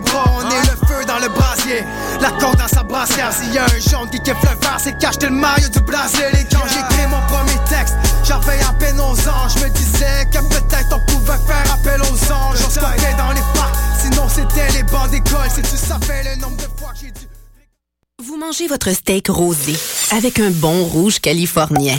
les on est le feu dans le brasier. La corde dans sa brassière, s'il y a un jaune qui kiffe le vert, c'est cache le maillot du brasier. Et quand j'écris mon premier texte, j'avais à peine 11 ans. Je me disais que peut-être on pouvait faire appel aux anges. On se dans les parcs, sinon c'était les bancs d'école. Si tu savais le nombre de fois que j'ai dû. Vous mangez votre steak rosé avec un bon rouge californien.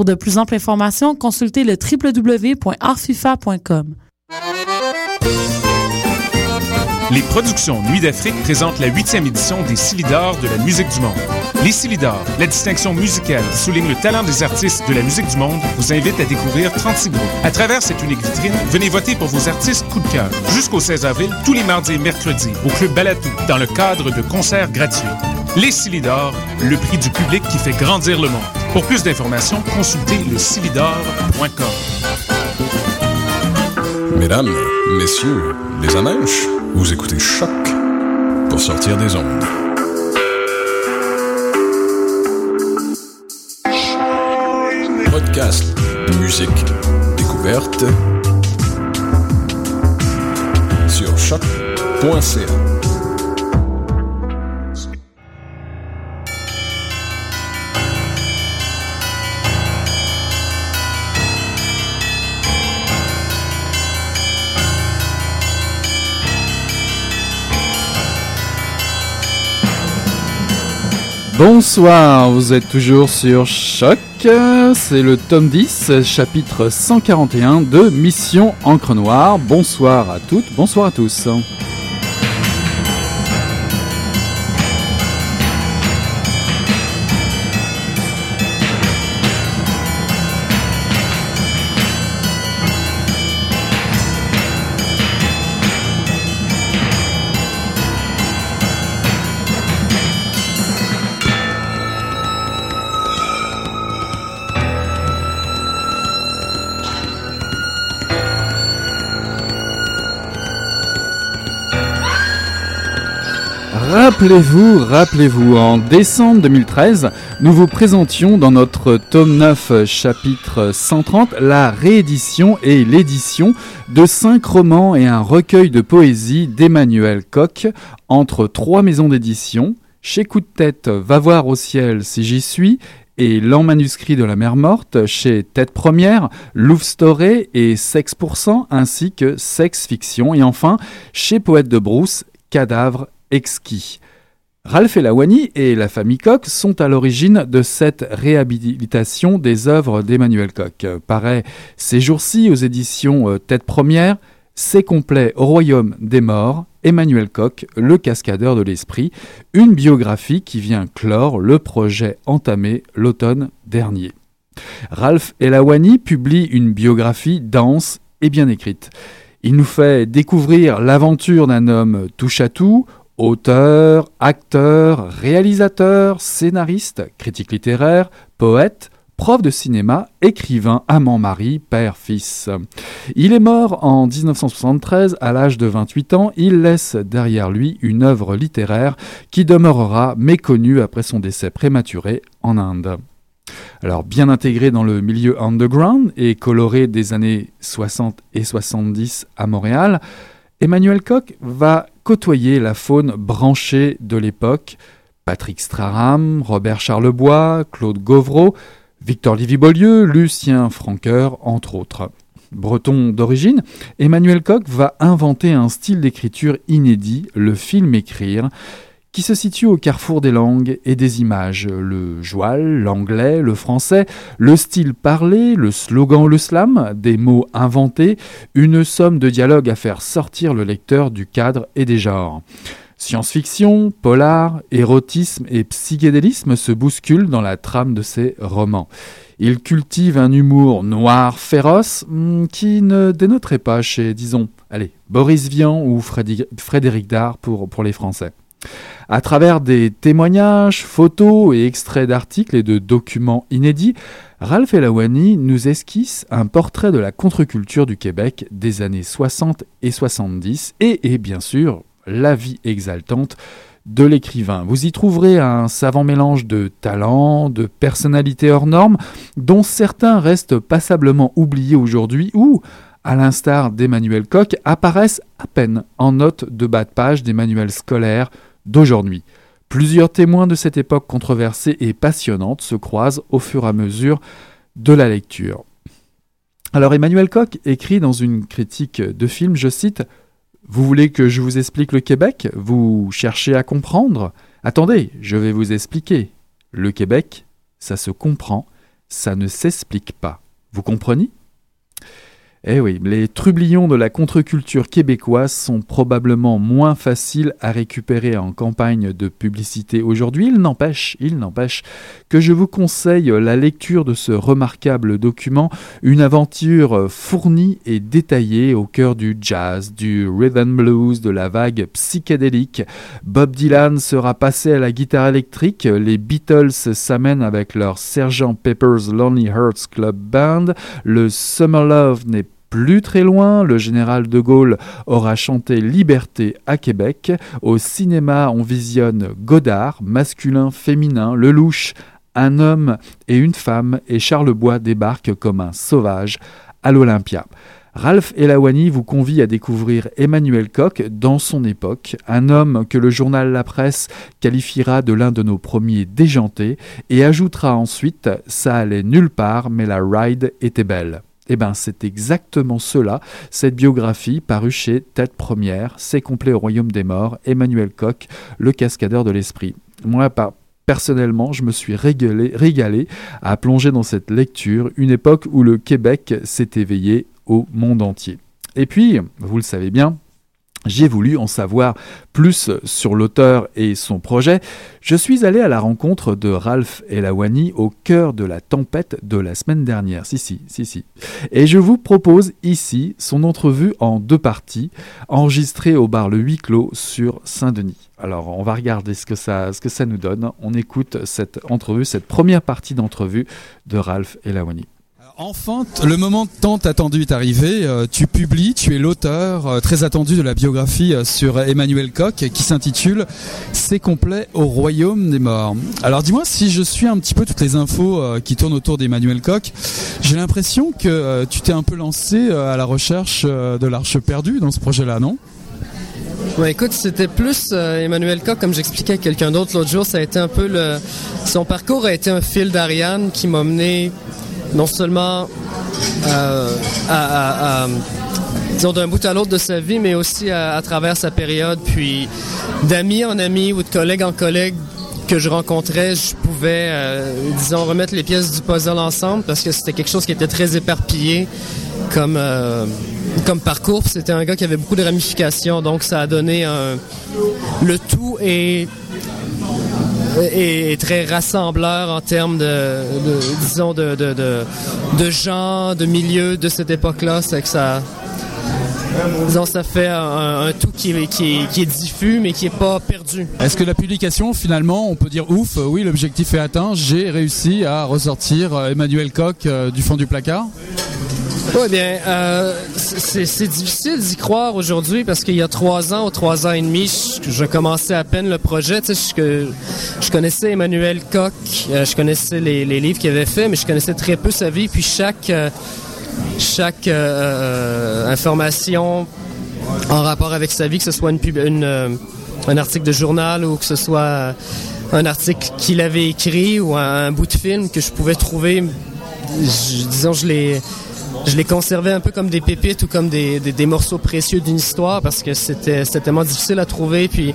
Pour de plus amples informations, consultez le www.artfifa.com. Les productions Nuit d'Afrique présentent la huitième édition des Silidors de la musique du monde. Les Silidors, la distinction musicale souligne le talent des artistes de la musique du monde, vous invite à découvrir 36 groupes. À travers cette unique vitrine, venez voter pour vos artistes coup de cœur. Jusqu'au 16 avril, tous les mardis et mercredis, au Club Balatou, dans le cadre de concerts gratuits. Les Silidors, le prix du public qui fait grandir le monde. Pour plus d'informations, consultez le Mesdames, messieurs, les amèches, vous écoutez Choc pour sortir des ondes. Podcast, musique, découverte sur choc.ca. Bonsoir, vous êtes toujours sur Choc, c'est le tome 10, chapitre 141 de Mission Encre Noire. Bonsoir à toutes, bonsoir à tous. Rappelez-vous, rappelez-vous, en décembre 2013, nous vous présentions dans notre tome 9, chapitre 130, la réédition et l'édition de cinq romans et un recueil de poésie d'Emmanuel Koch entre trois maisons d'édition, chez Coup de tête, Va voir au ciel si j'y suis, et L'an manuscrit de la mer morte chez Tête Première, Love Story et Sex ainsi que Sex Fiction, et enfin chez Poète de Brousse, Cadavre exquis. Ralph Elawani et la famille Koch sont à l'origine de cette réhabilitation des œuvres d'Emmanuel Koch. Paraît ces jours-ci aux éditions euh, Tête Première, C'est complet au royaume des morts, Emmanuel Koch, le cascadeur de l'esprit, une biographie qui vient clore le projet entamé l'automne dernier. Ralph Elawani publie une biographie dense et bien écrite. Il nous fait découvrir l'aventure d'un homme touche à tout, Auteur, acteur, réalisateur, scénariste, critique littéraire, poète, prof de cinéma, écrivain, amant-mari, père-fils. Il est mort en 1973 à l'âge de 28 ans. Il laisse derrière lui une œuvre littéraire qui demeurera méconnue après son décès prématuré en Inde. Alors bien intégré dans le milieu underground et coloré des années 60 et 70 à Montréal, Emmanuel Koch va côtoyer la faune branchée de l'époque, Patrick Straham, Robert Charlebois, Claude Gauvreau, Victor Livy-Beaulieu, Lucien Franqueur, entre autres. Breton d'origine, Emmanuel Koch va inventer un style d'écriture inédit, le film écrire, qui se situe au carrefour des langues et des images. Le joual, l'anglais, le français, le style parlé, le slogan, le slam, des mots inventés, une somme de dialogues à faire sortir le lecteur du cadre et des genres. Science-fiction, polar, érotisme et psychédélisme se bousculent dans la trame de ces romans. Il cultive un humour noir féroce hmm, qui ne dénoterait pas chez, disons, allez, Boris Vian ou Frédéric Dard pour les Français. À travers des témoignages, photos et extraits d'articles et de documents inédits, Ralph Elawani nous esquisse un portrait de la contre-culture du Québec des années 60 et 70 et, et bien sûr la vie exaltante de l'écrivain. Vous y trouverez un savant mélange de talent, de personnalité hors normes, dont certains restent passablement oubliés aujourd'hui ou, à l'instar d'Emmanuel Koch, apparaissent à peine en note de bas de page des manuels scolaires d'aujourd'hui. Plusieurs témoins de cette époque controversée et passionnante se croisent au fur et à mesure de la lecture. Alors Emmanuel Koch écrit dans une critique de film, je cite, Vous voulez que je vous explique le Québec? Vous cherchez à comprendre? Attendez, je vais vous expliquer. Le Québec, ça se comprend, ça ne s'explique pas. Vous comprenez? Eh oui, les trublions de la contre-culture québécoise sont probablement moins faciles à récupérer en campagne de publicité aujourd'hui. Il n'empêche, il n'empêche que je vous conseille la lecture de ce remarquable document, une aventure fournie et détaillée au cœur du jazz, du rhythm blues, de la vague psychédélique. Bob Dylan sera passé à la guitare électrique, les Beatles s'amènent avec leur Sergeant Pepper's Lonely Hearts Club Band, le Summer Love n'est plus très loin, le général de Gaulle aura chanté Liberté à Québec. Au cinéma, on visionne Godard, masculin, féminin, Lelouch, un homme et une femme, et Charles Bois débarque comme un sauvage à l'Olympia. Ralph Elawani vous convie à découvrir Emmanuel Koch dans son époque, un homme que le journal La Presse qualifiera de l'un de nos premiers déjantés et ajoutera ensuite Ça allait nulle part, mais la ride était belle. Eh bien, c'est exactement cela, cette biographie parue chez Tête Première, C'est complet au royaume des morts, Emmanuel Koch, le cascadeur de l'esprit. Moi, personnellement, je me suis régalé, régalé à plonger dans cette lecture, une époque où le Québec s'est éveillé au monde entier. Et puis, vous le savez bien, j'ai voulu en savoir plus sur l'auteur et son projet. Je suis allé à la rencontre de Ralph Elawani au cœur de la tempête de la semaine dernière. Si, si, si, si. Et je vous propose ici son entrevue en deux parties, enregistrée au bar Le Huis Clos sur Saint-Denis. Alors, on va regarder ce que ça, ce que ça nous donne. On écoute cette entrevue, cette première partie d'entrevue de Ralph Elawani. Enfin, le moment tant attendu est arrivé. Euh, tu publies, tu es l'auteur euh, très attendu de la biographie euh, sur Emmanuel Koch qui s'intitule C'est complet au royaume des morts. Alors dis-moi si je suis un petit peu toutes les infos qui tournent autour d'Emmanuel Koch, j'ai l'impression que tu t'es un peu lancé à la recherche de l'arche perdue dans ce projet-là, non? Écoute, c'était plus Emmanuel Koch, comme j'expliquais à quelqu'un d'autre l'autre jour, ça a été un peu le... Son parcours a été un fil d'Ariane qui m'a mené non seulement euh, à, disons d'un bout à l'autre de sa vie, mais aussi à, travers sa période. Puis d'amis en amis ou de collègues en collègues que je rencontrais, je pouvais, euh, disons, remettre les pièces du puzzle ensemble parce que c'était quelque chose qui était très éparpillé comme, euh, comme parcours. C'était un gars qui avait beaucoup de ramifications, donc ça a donné un, le tout et est, très rassembleur en termes de, disons, de, gens, de milieux de cette époque-là. C'est que ça, disons, ça fait un, tout qui est, qui, est, diffus, mais qui n'est pas perdu. Est-ce que la publication, finalement, on peut dire ouf, oui, l'objectif est atteint, j'ai réussi à ressortir euh, Emmanuel Koch euh, du fond du placard? Oui, bien, euh, c'est difficile d'y croire aujourd'hui parce qu'il y a trois ans ou trois ans et demi, je, commençais à peine le projet. Tu sais, je, je connaissais Emmanuel Koch, euh, je connaissais les, livres qu'il avait fait, mais je connaissais très peu sa vie. Puis chaque, euh, chaque information en rapport avec sa vie, que ce soit une, un article de journal ou que ce soit un article qu'il avait écrit ou un, bout de film que je pouvais trouver, disons, je l'ai je les conservais un peu comme des pépites ou comme des, des, morceaux précieux d'une histoire parce que c'était tellement difficile à trouver. Puis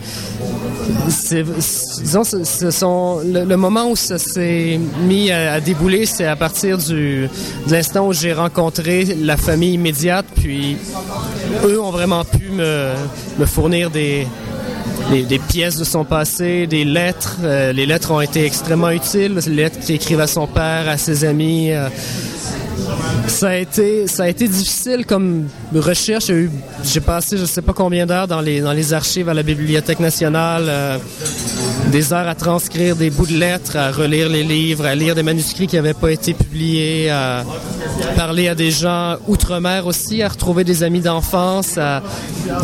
c'est, disons, ce sont le, moment où ça s'est mis à, débouler, c'est à partir du de l'instant où j'ai rencontré la famille immédiate, puis eux ont vraiment pu me, me fournir des, des, pièces de son passé, des lettres. Euh, les lettres ont été extrêmement utiles. Les lettres qu'il écrivait à son père, à ses amis. Euh, ça a été, ça a été difficile comme recherche. J'ai passé je sais pas combien d'heures dans les, dans les archives à la Bibliothèque nationale, euh, des heures à transcrire des bouts de lettres, à relire les livres, à lire des manuscrits qui n'avaient pas été publiés, à parler à des gens outre-mer aussi, à retrouver des amis d'enfance, à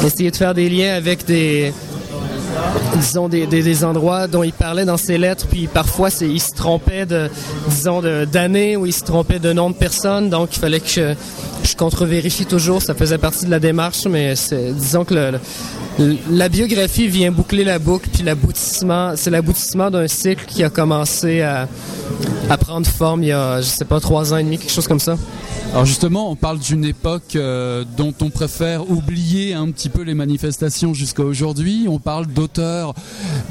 essayer de faire des liens avec des, disons, des, des, endroits dont il parlait dans ses lettres, puis parfois il se trompait disons, d'années ou il se trompait de nom de personne, donc il fallait que je, contre-vérifie toujours, ça faisait partie de la démarche, mais disons que la biographie vient boucler la boucle, puis l'aboutissement, c'est l'aboutissement d'un cycle qui a commencé à, à prendre forme il y a, je sais pas, trois ans et demi, quelque chose comme ça. Alors justement, on parle d'une époque euh, dont on préfère oublier un petit peu les manifestations jusqu'à aujourd'hui. On parle d'auteurs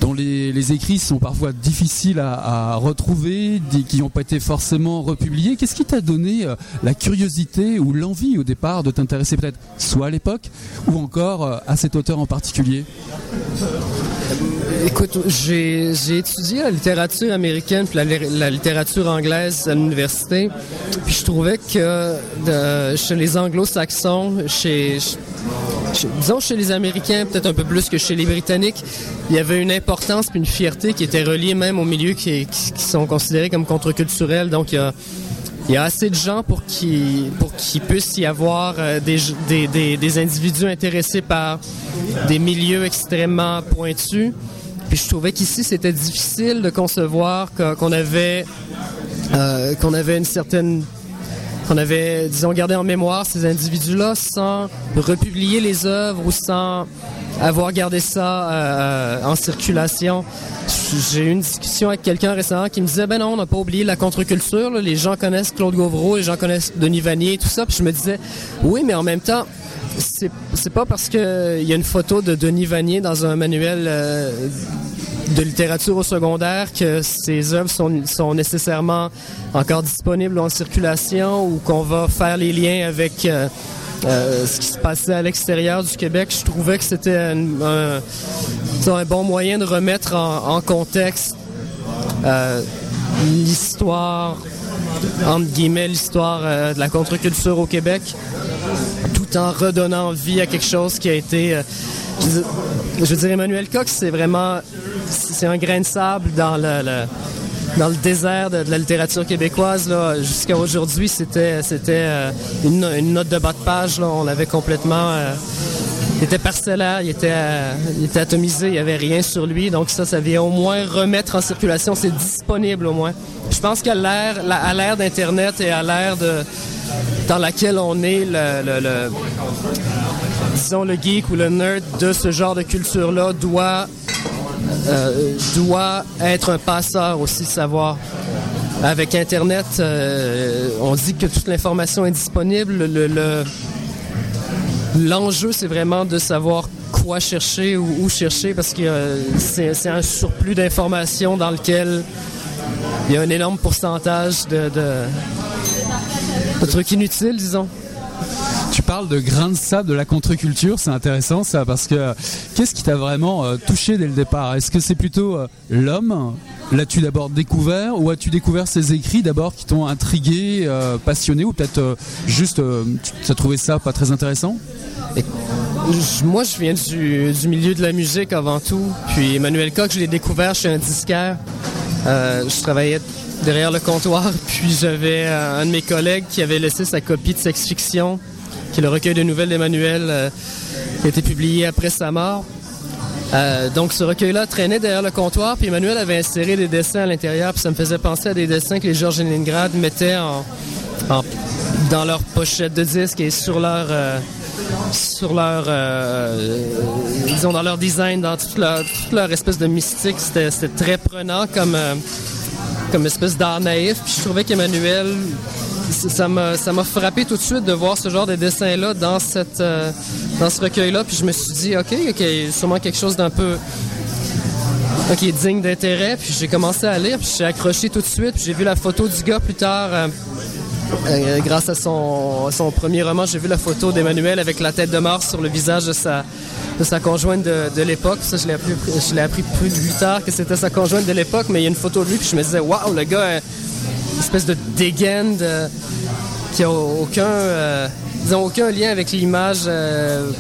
dont les, écrits sont parfois difficiles à, retrouver, qui n'ont pas été forcément republiés. Qu'est-ce qui t'a donné euh, la curiosité ou l'envie au départ de t'intéresser peut-être soit à l'époque ou encore euh, à cet auteur en particulier? Écoute, j'ai étudié la littérature américaine puis la, littérature anglaise à l'université. Puis je trouvais que chez les anglo-saxons, chez, disons chez les Américains, peut-être un peu plus que chez les Britanniques, il y avait une importance puis une fierté qui était reliée même aux milieux qui, sont considérés comme contre-culturels. Donc il y a assez de gens pour qu'il pour puisse y avoir euh, des, des, des, individus intéressés par des milieux extrêmement pointus. Puis je trouvais qu'ici c'était difficile de concevoir qu'on avait euh, qu'on avait une certaine qu'on avait, disons, gardé en mémoire ces individus-là sans republier les œuvres ou sans avoir gardé ça euh, en circulation. J'ai eu une discussion avec quelqu'un récemment qui me disait, ben non, on n'a pas oublié la contre-culture. Les gens connaissent Claude Gauvreau, les gens connaissent Denis Vanier et tout ça. Puis je me disais, oui, mais en même temps, c'est pas parce qu'il y a une photo de Denis Vanier dans un manuel euh, de littérature au secondaire que ces œuvres sont, sont nécessairement encore disponibles en circulation ou qu'on va faire les liens avec euh, euh, ce qui se passait à l'extérieur du Québec. Je trouvais que c'était un, bon moyen de remettre en, contexte l'histoire, entre guillemets, l'histoire de la contre-culture au Québec en redonnant vie à quelque chose qui a été... Euh, je, veux dire, Emmanuel Cox, c'est vraiment... C'est un grain de sable dans le, dans le désert de, la littérature québécoise. Jusqu'à aujourd'hui, c'était euh, une, note de bas de page. On l'avait complètement... Euh, il était parcellaire, il était, était atomisé, il n'y avait rien sur lui. Donc ça, ça vient au moins remettre en circulation. C'est disponible au moins. Je pense qu'à l'ère, à l'ère d'Internet et à l'ère de, dans laquelle on est le, disons le geek ou le nerd de ce genre de culture-là doit euh, doit être un passeur aussi de savoir. Avec Internet, euh, on dit que toute l'information est disponible. Le, l'enjeu, c'est vraiment de savoir quoi chercher ou où chercher parce que euh, c'est, un surplus d'informations dans lequel il y a un énorme pourcentage de, un truc inutile, disons. Tu parles de grain de sable de la contre-culture, c'est intéressant ça, parce que qu'est-ce qui t'a vraiment euh, touché dès le départ? Est-ce que c'est plutôt euh, l'homme? L'as-tu d'abord découvert ou as-tu découvert ses écrits d'abord qui t'ont intrigué, euh, passionné ou peut-être juste tu as trouvé ça pas très intéressant? Moi je viens du, milieu de la musique avant tout, puis Emmanuel Koch je l'ai découvert chez un disquaire. je travaillais derrière le comptoir. Puis j'avais euh, un de mes collègues qui avait laissé sa copie de Sex Fiction, qui est le recueil de nouvelles d'Emmanuel, euh, qui a été publié après sa mort. Euh, donc ce recueil-là traînait derrière le comptoir, puis Emmanuel avait inséré des dessins à l'intérieur, puis ça me faisait penser à des dessins que les Georges Leningrad mettaient en, dans leur pochette de disque et sur leur sur leur disons dans leur design, dans toute leur, toute leur espèce de mystique, c'était très prenant comme comme espèce d'art naïf. Puis je trouvais qu'Emmanuel, ça m'a, ça m'a frappé tout de suite de voir ce genre de dessin-là dans, cette, euh, dans ce recueil-là. Puis je me suis dit, OK, OK, sûrement quelque chose d'un peu qui est digne d'intérêt. Puis j'ai commencé à lire, puis j'ai accroché tout de suite. Puis j'ai vu la photo du gars plus tard. Euh, euh, grâce à son, son premier roman, j'ai vu la photo d'Emmanuel avec la tête de mort sur le visage de sa, de sa conjointe de, de l'époque. Ça, je l'ai appris, appris plus tard que c'était sa conjointe de l'époque, mais il y a une photo de lui, puis je me disais, waouh, le gars, espèce de dégaine qui a aucun, euh, aucun lien avec l'image, euh,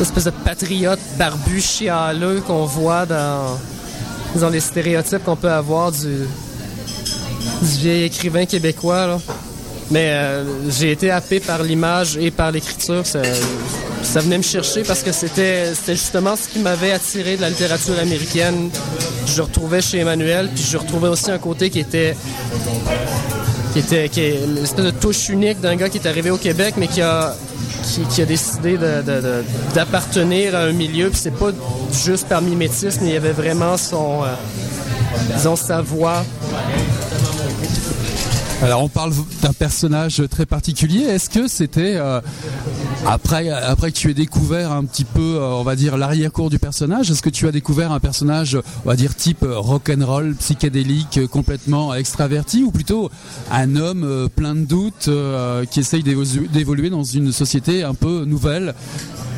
espèce de patriote barbu chialeux qu'on voit dans, dans les stéréotypes qu'on peut avoir du, vieil écrivain québécois. Mais euh, j'ai été happé par l'image et par l'écriture. Ça, ça, venait me chercher parce que c'était justement ce qui m'avait attiré de la littérature américaine. Je retrouvais chez Emmanuel, puis je retrouvais aussi un côté qui était qui était qui est une espèce de touche unique d'un gars qui est arrivé au Québec, mais qui a décidé d'appartenir à un milieu. Puis c'est pas juste par mimétisme, il y avait vraiment son, euh, sa voix alors on parle d'un personnage très particulier. Est-ce que c'était euh, après que tu aies découvert un petit peu, euh, on va dire l'arrière-cour du personnage, est-ce que tu as découvert un personnage, on va dire type rock and roll, psychédélique, complètement extraverti, ou plutôt un homme euh, plein de doutes qui essaye d'évoluer dans une société un peu nouvelle,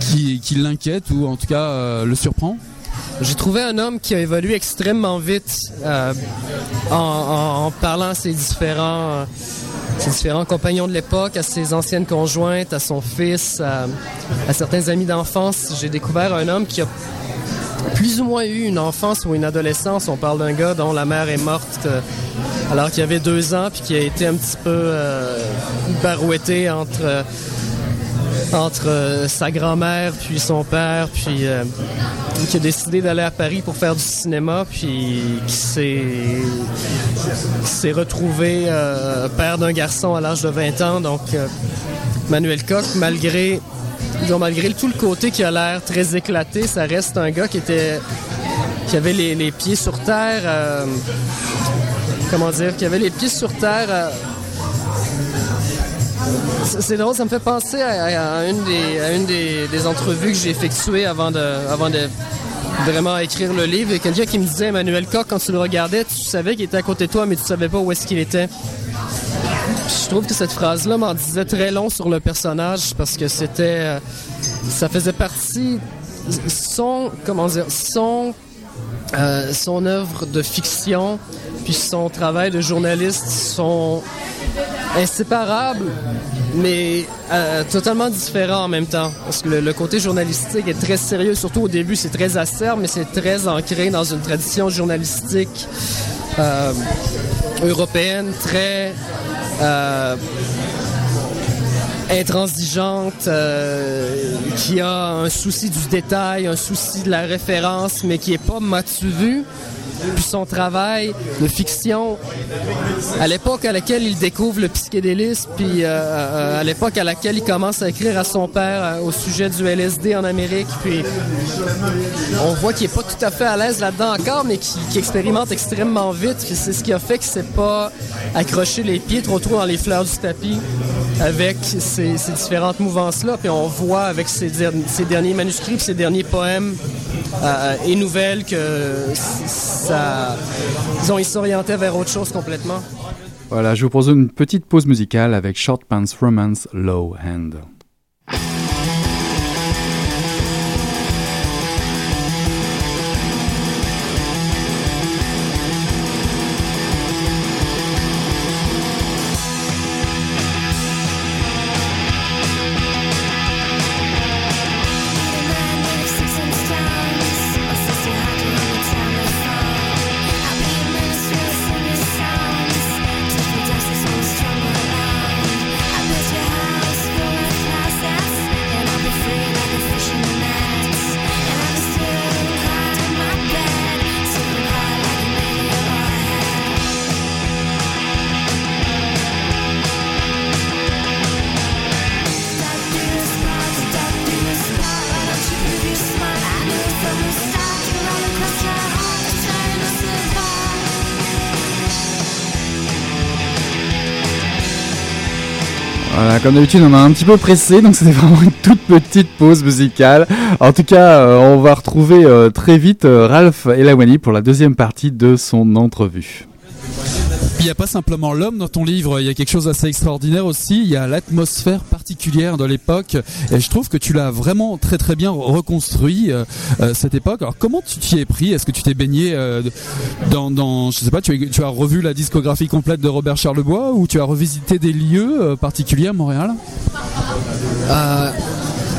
qui l'inquiète ou en tout cas le surprend? J'ai trouvé un homme qui a évolué extrêmement vite euh, en, parlant à ses différents, ses différents compagnons de l'époque, à ses anciennes conjointes, à son fils, à, certains amis d'enfance. J'ai découvert un homme qui a plus ou moins eu une enfance ou une adolescence. On parle d'un gars dont la mère est morte euh, alors qu'il avait deux ans, puis qui a été un petit peu euh, barouetté entre entre euh, sa grand-mère puis son père, puis euh, qui a décidé d'aller à Paris pour faire du cinéma, puis qui s'est retrouvé euh, père d'un garçon à l'âge de 20 ans. Donc Manuel Koch, malgré malgré tout le côté qui a l'air très éclaté, ça reste un gars qui avait les, les pieds sur terre. comment dire, qui avait les pieds sur terre c'est drôle, ça me fait penser à, une, des, entrevues que j'ai effectuées avant de, avant de vraiment écrire le livre. A quelqu'un qui me disait, Emmanuel Koch, quand tu le regardais, tu savais qu'il était à côté de toi, mais tu savais pas où est-ce qu'il était. je trouve que cette phrase-là m'en disait très long sur le personnage parce que c'était, euh, ça faisait partie, son, comment dire, son, euh, son œuvre de fiction, puis son travail de journaliste sont inséparables, mais euh, totalement différents en même temps. Parce que le, côté journalistique est très sérieux, surtout au début, c'est très acerbe, mais c'est très ancré dans une tradition journalistique euh, européenne très euh, intransigeante, qui a un souci du détail, un souci de la référence, mais qui est pas matu puis son travail de fiction à l'époque à laquelle il découvre le psychédélisme, puis euh, euh, à l'époque à laquelle il commence à écrire à son père euh, au sujet du LSD en Amérique, puis on voit qu'il est pas tout à fait à l'aise là-dedans encore, mais qui, expérimente extrêmement vite. C'est ce qui a fait que c'est pas accroché les pieds trop trop dans les fleurs du tapis avec ces, différentes mouvances-là. Puis on voit avec ces, derniers manuscrits, ces derniers poèmes et nouvelles que ça, ils s'orientaient vers autre chose complètement. Voilà, je vous propose une petite pause musicale avec Short Pants Romance Low Hand. Comme d'habitude, on a un petit peu pressé, donc c'était vraiment une toute petite pause musicale. En tout cas, euh, on va retrouver euh, très vite euh, Ralph Elawani pour la deuxième partie de son entrevue. Il n'y a pas simplement l'homme dans ton livre, il y a quelque chose d'assez extraordinaire aussi, il y a l'atmosphère particulière de l'époque, et je trouve que tu l'as vraiment très très bien reconstruit, euh, euh, cette époque. Alors comment tu t'y es pris? Est-ce que tu t'es baigné euh, dans, dans, je sais pas, tu, as- revu la discographie complète de Robert Charlebois, ou tu as revisité des lieux particuliers à Montréal?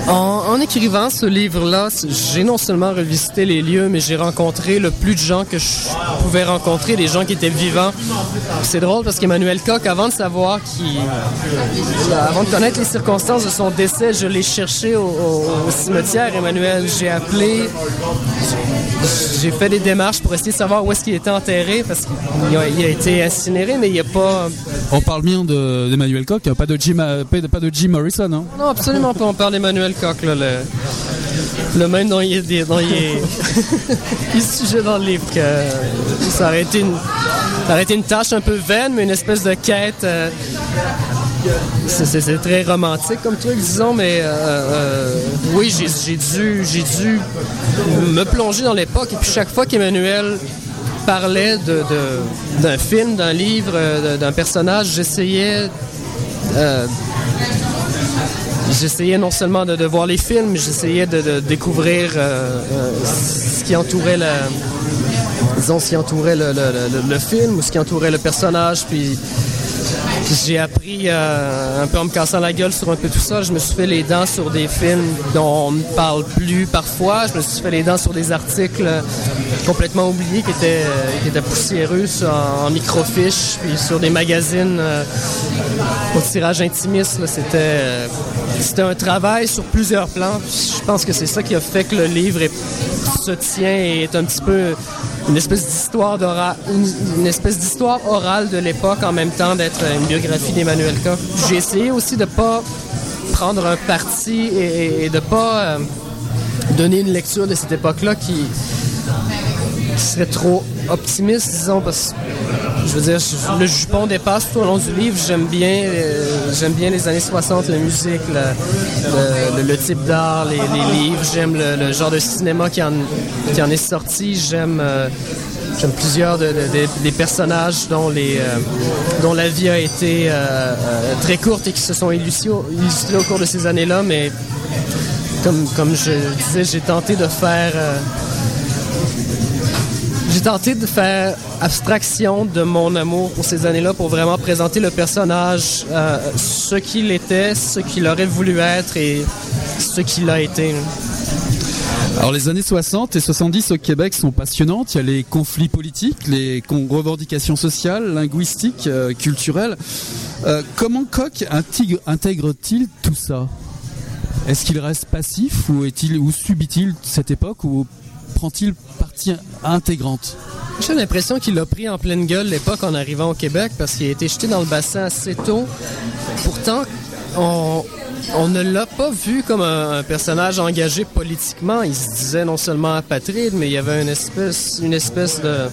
En, en écrivant ce livre-là, j'ai non seulement revisité les lieux, mais j'ai rencontré le plus de gens que je pouvais rencontrer, des gens qui étaient vivants. C'est drôle parce qu'Emmanuel Koch, avant de savoir qui, avant de connaître les circonstances de son décès, je l'ai cherché au, au- au cimetière. Emmanuel, j'ai appelé, j'ai fait des démarches pour essayer de savoir où est-ce qu'il était enterré parce qu'il a, il a été incinéré, mais il n'y a pas. On parle bien de- d'Emmanuel Koch, pas de Jim, euh, pas de- pas de Jim Morrison, hein? Non, absolument pas. On parle d'Emmanuel Là, le, le même dont il est, dont il est, il sujet dans le livre. Que ça, aurait été une, ça aurait été une tâche un peu vaine, mais une espèce de quête. euh, c'est- très romantique comme truc, disons, mais euh, euh, oui, j'ai dû, dû me plonger dans l'époque. Et puis chaque fois qu'Emmanuel parlait de- de- d'un film, d'un livre, d'un personnage, j'essayais euh, J'essayais non seulement de, voir les films, j'essayais de, découvrir euh, euh, ce qui entourait ce qui entourait le, film ou ce qui entourait le personnage. Puis j'ai appris euh, un peu en me cassant la gueule sur un peu tout ça. Je me suis fait les dents sur des films dont on ne parle plus parfois. Je me suis fait les dents sur des articles complètement oubliés qui étaient, poussiéreux en, en microfiche, puis sur des magazines au tirage intimiste. C'était c'était un travail sur plusieurs plans. Je pense que c'est ça qui a fait que le livre se tient et est un petit peu une espèce d'histoire une, espèce d'histoire orale de l'époque en même temps d'être une biographie d'Emmanuel Koch. J'ai essayé aussi de pas prendre un parti et, et de pas euh, donner une lecture de cette époque-là qui, qui serait trop optimiste, disons, parce que je veux dire, le jupon dépasse tout au long du livre. J'aime bien, euh, bien les années 60, la musique, le, type d'art, les, livres. J'aime le, genre de cinéma qui en, qui en est sorti. J'aime, euh, plusieurs de- de- de- des personnages dont les, euh, dont la vie a été très courte et qui se sont illustrés, au cours de ces années-là. Mais comme, comme je disais, j'ai tenté de faire tenté de faire abstraction de mon amour pour ces années-là pour vraiment présenter le personnage, euh, ce qu'il était, ce qu'il aurait voulu être et ce qu'il a été. Alors les années 60 et 70 au Québec sont passionnantes. Il y a les conflits politiques, les revendications sociales, linguistiques, euh, culturelles. Euh, comment Koch intègre- intègre-t-il tout ça? Est-ce qu'il reste passif ou est-il ou subit-il cette époque ou prend-il partie intégrante? J'ai l'impression qu'il a pris en pleine gueule l'époque en arrivant au Québec parce qu'il a été jeté dans le bassin assez tôt. Pourtant, on, ne l'a pas vu comme un, un personnage engagé politiquement. Il se disait non seulement apatride, mais il y avait une espèce, une espèce de...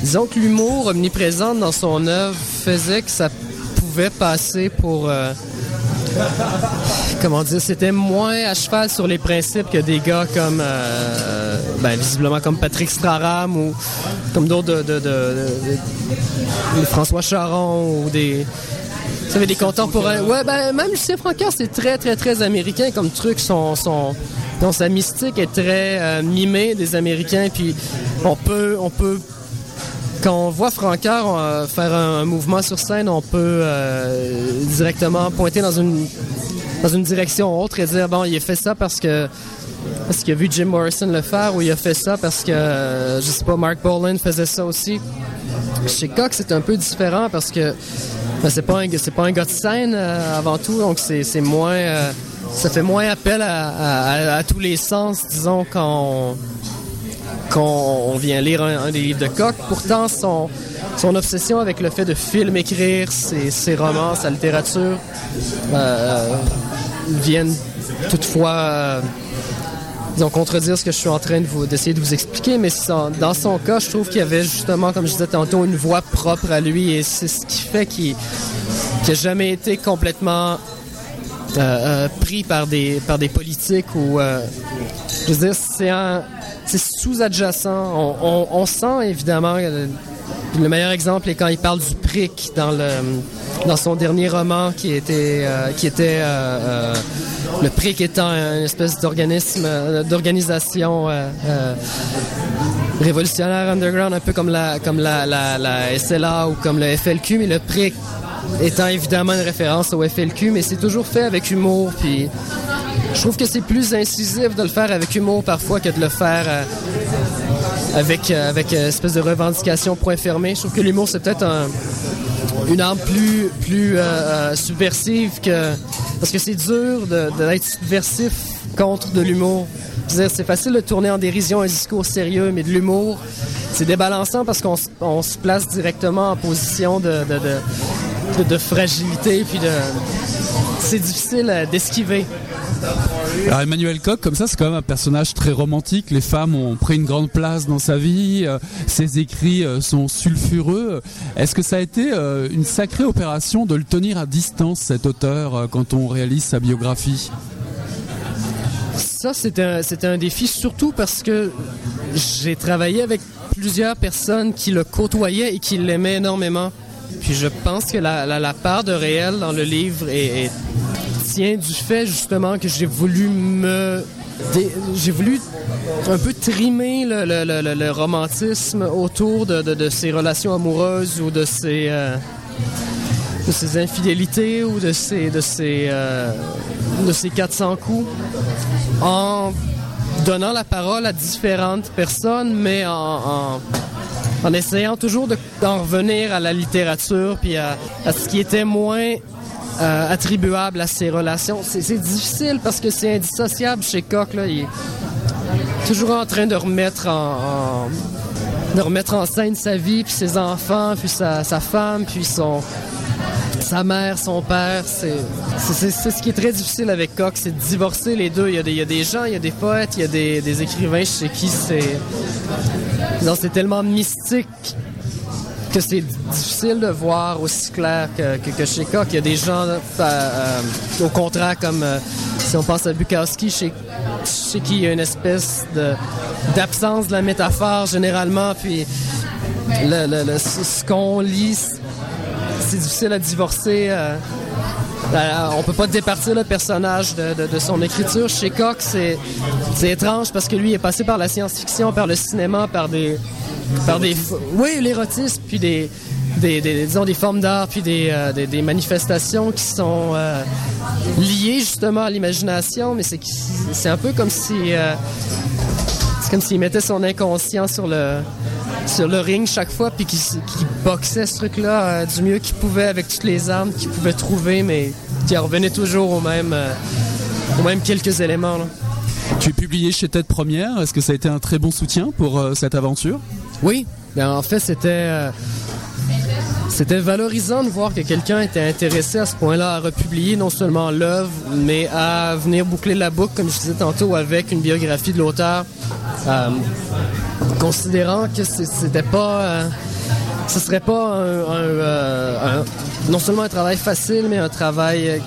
Disons que l'humour omniprésent dans son œuvre faisait que ça pouvait passer pour... euh, comment dire, c'était moins à cheval sur les principes que des gars comme, euh, ben, visiblement comme Patrick Straram ou comme d'autres de, de- de- de- de- François Charon ou des, vous savez, des contemporains. Ouais, ben, même Lucien Francaire, c'est très, très, très américain comme truc. Son, son, non, sa mystique est très euh, mimée des Américains. Puis on peut, on peut quand on voit Francaire euh, faire un, mouvement sur scène, on peut euh, directement pointer dans une dans une direction autre et dire bon, il a fait ça parce que parce qu'il a vu Jim Morrison le faire ou il a fait ça parce que euh, je sais pas Mark Bolan faisait ça aussi. Chez Cox, c'est un peu différent parce que ben, c'est pas un c'est pas un gars de scène euh, avant tout, donc c'est moins ça fait moins appel à, à- à- à tous les sens, disons quand on, quand on vient lire un, un des livres de Koch. Pourtant, son, obsession avec le fait de film écrire ses, romans, sa littérature, euh, viennent toutefois, euh, disons, contredire ce que je suis en train d'essayer de vous expliquer. Mais dans son cas, je trouve qu'il y avait justement, comme je disais tantôt, une voix propre à lui et c'est ce qui fait qu'il qui a jamais été complètement pris par des, par des politiques ou. je veux dire, c'est un. C'est sous-adjacent. On, sent évidemment le meilleur exemple est quand il parle du PRIC dans le dans son dernier roman qui était euh, qui était euh, euh, le PRIC étant une espèce d'organisme d'organisation révolutionnaire underground un peu comme la comme la, la, la, SLA ou comme le FLQ mais le PRIC étant évidemment une référence au FLQ mais c'est toujours fait avec humour puis je trouve que c'est plus incisif de le faire avec humour parfois que de le faire avec, euh, avec une espèce de revendication point fermé. Je trouve que l'humour, c'est peut-être une arme plus, plus euh, euh, subversive que... Parce que c'est dur d'être subversif contre de l'humour. C'est facile de tourner en dérision un discours sérieux, mais de l'humour, c'est débalançant parce qu'on se place directement en position de, de, fragilité, puis. C'est difficile d'esquiver. Alors Emmanuel Koch, comme ça, c'est quand même un personnage très romantique. Les femmes ont pris une grande place dans sa vie. Euh, ses écrits euh, sont sulfureux. Est-ce que ça a été euh, une sacrée opération de le tenir à distance, cet auteur, quand on réalise sa biographie? Ça, c'était un, un défi, surtout parce que j'ai travaillé avec plusieurs personnes qui le côtoyaient et qui l'aimaient énormément. Puis je pense que la, la, part de réel dans le livre est, est du fait justement que j'ai voulu me j'ai voulu un peu trimer le, romantisme autour de, de, ces relations amoureuses ou de ces, euh, de infidélités ou de ces, de ces, euh, de ces 400 coups. En donnant la parole à différentes personnes, mais en, en, essayant toujours d'en revenir à la littérature puis à, à ce qui était moins euh, attribuable à ses relations. C'est difficile parce que c'est indissociable chez Koch. Il est toujours en train de remettre en, de remettre en scène sa vie, puis ses enfants, puis sa, femme, puis son, sa mère, son père. C'est ce qui est très difficile avec Koch, c'est de divorcer les deux. Il y, a des, il y a des gens, il y a des poètes, il y a des, des écrivains chez qui c'est... C'est tellement mystique que c'est difficile de voir aussi clair que, chez Koch. Il y a des gens, euh, euh, au contraire, comme euh, si on pense à Bukowski, chez, chez qui il y a une espèce d'absence de la métaphore généralement, puis ce qu'on lit, c'est difficile à divorcer. On peut pas départir le personnage de, son écriture. Chez Koch, c'est étrange parce que lui est passé par la science-fiction, par le cinéma, par des par des oui l'érotisme puis des, disons des formes d'art puis des, euh, manifestations qui sont euh, liées justement à l'imagination mais c'est un peu comme si euh, comme s'il mettait son inconscient sur le sur le ring chaque fois puis qu'il boxait ce truc là du mieux qu'il pouvait avec toutes les armes qu'il pouvait trouver mais qui revenait toujours au même au même quelques éléments là. Tu es publié chez Tête Première. Est-ce que ça a été un très bon soutien pour cette aventure? Oui, ben, en fait, c'était euh, c'était valorisant de voir que quelqu'un était intéressé à ce point-là à republier non seulement l'œuvre, mais à venir boucler la boucle, comme je disais tantôt, avec une biographie de l'auteur, euh, considérant que c'était pas, euh, ce serait pas un, non seulement un travail facile, mais un travail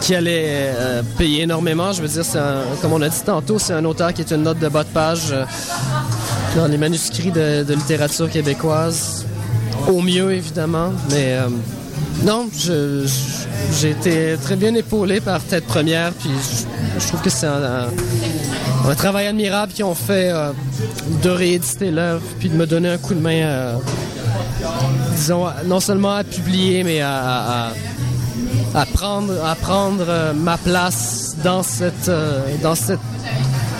qui allait payer énormément. Je veux dire, comme on a dit tantôt, c'est un auteur qui est une note de bas de page dans les manuscrits de, littérature québécoise. Au mieux, évidemment. Mais euh, non, j'ai été très bien épaulé par Tête Première. Puis je, trouve que c'est un, travail admirable qu'ils ont fait euh, de rééditer l'œuvre, puis de me donner un coup de main, euh, disons, non seulement à publier, mais à, à, prendre, à prendre ma place dans, cette, dans, cette,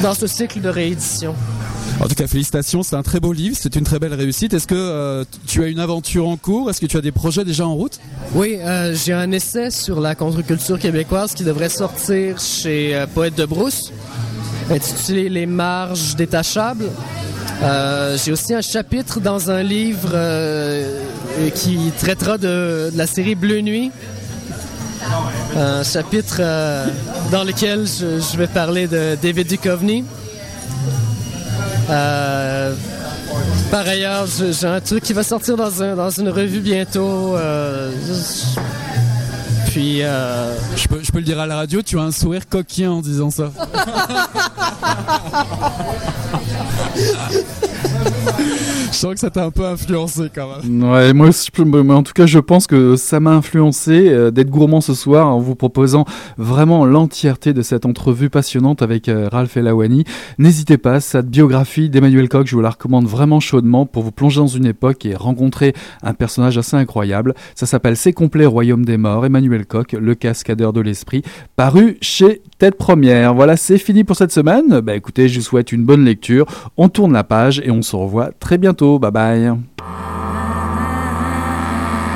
dans ce cycle de réédition. En tout cas, félicitations, c'est un très beau livre, c'est une très belle réussite. Est-ce que euh, tu as une aventure en cours? Est-ce que tu as des projets déjà en route? Oui, euh, j'ai un essai sur la contre-culture québécoise qui devrait sortir chez euh, Poète de Brousse, intitulé Les marges détachables. j'ai aussi un chapitre dans un livre qui traitera de, la série Bleu Nuit. Un chapitre dans lequel je, je, vais parler de David Duchovny. Euh, par ailleurs, j'ai un truc qui va sortir dans, une revue bientôt. Euh, puis. Euh, je, peux, je peux le dire à la radio, tu as un sourire coquin en disant ça. je sens que ça t'a un peu influencé quand même. Ouais, moi aussi, mais en tout cas, je pense que ça m'a influencé euh, d'être gourmand ce soir en vous proposant vraiment l'entièreté de cette entrevue passionnante avec euh, Ralph Elawani. N'hésitez pas, cette biographie d'Emmanuel Koch, je vous la recommande vraiment chaudement pour vous plonger dans une époque et rencontrer un personnage assez incroyable. Ça s'appelle C'est complet, Royaume des morts, Emmanuel Koch, le cascadeur de l'esprit, paru chez Tête Première. Voilà, c'est fini pour cette semaine. Bah écoutez, je vous souhaite une bonne lecture. On tourne la page et on se revoit très Bye bye.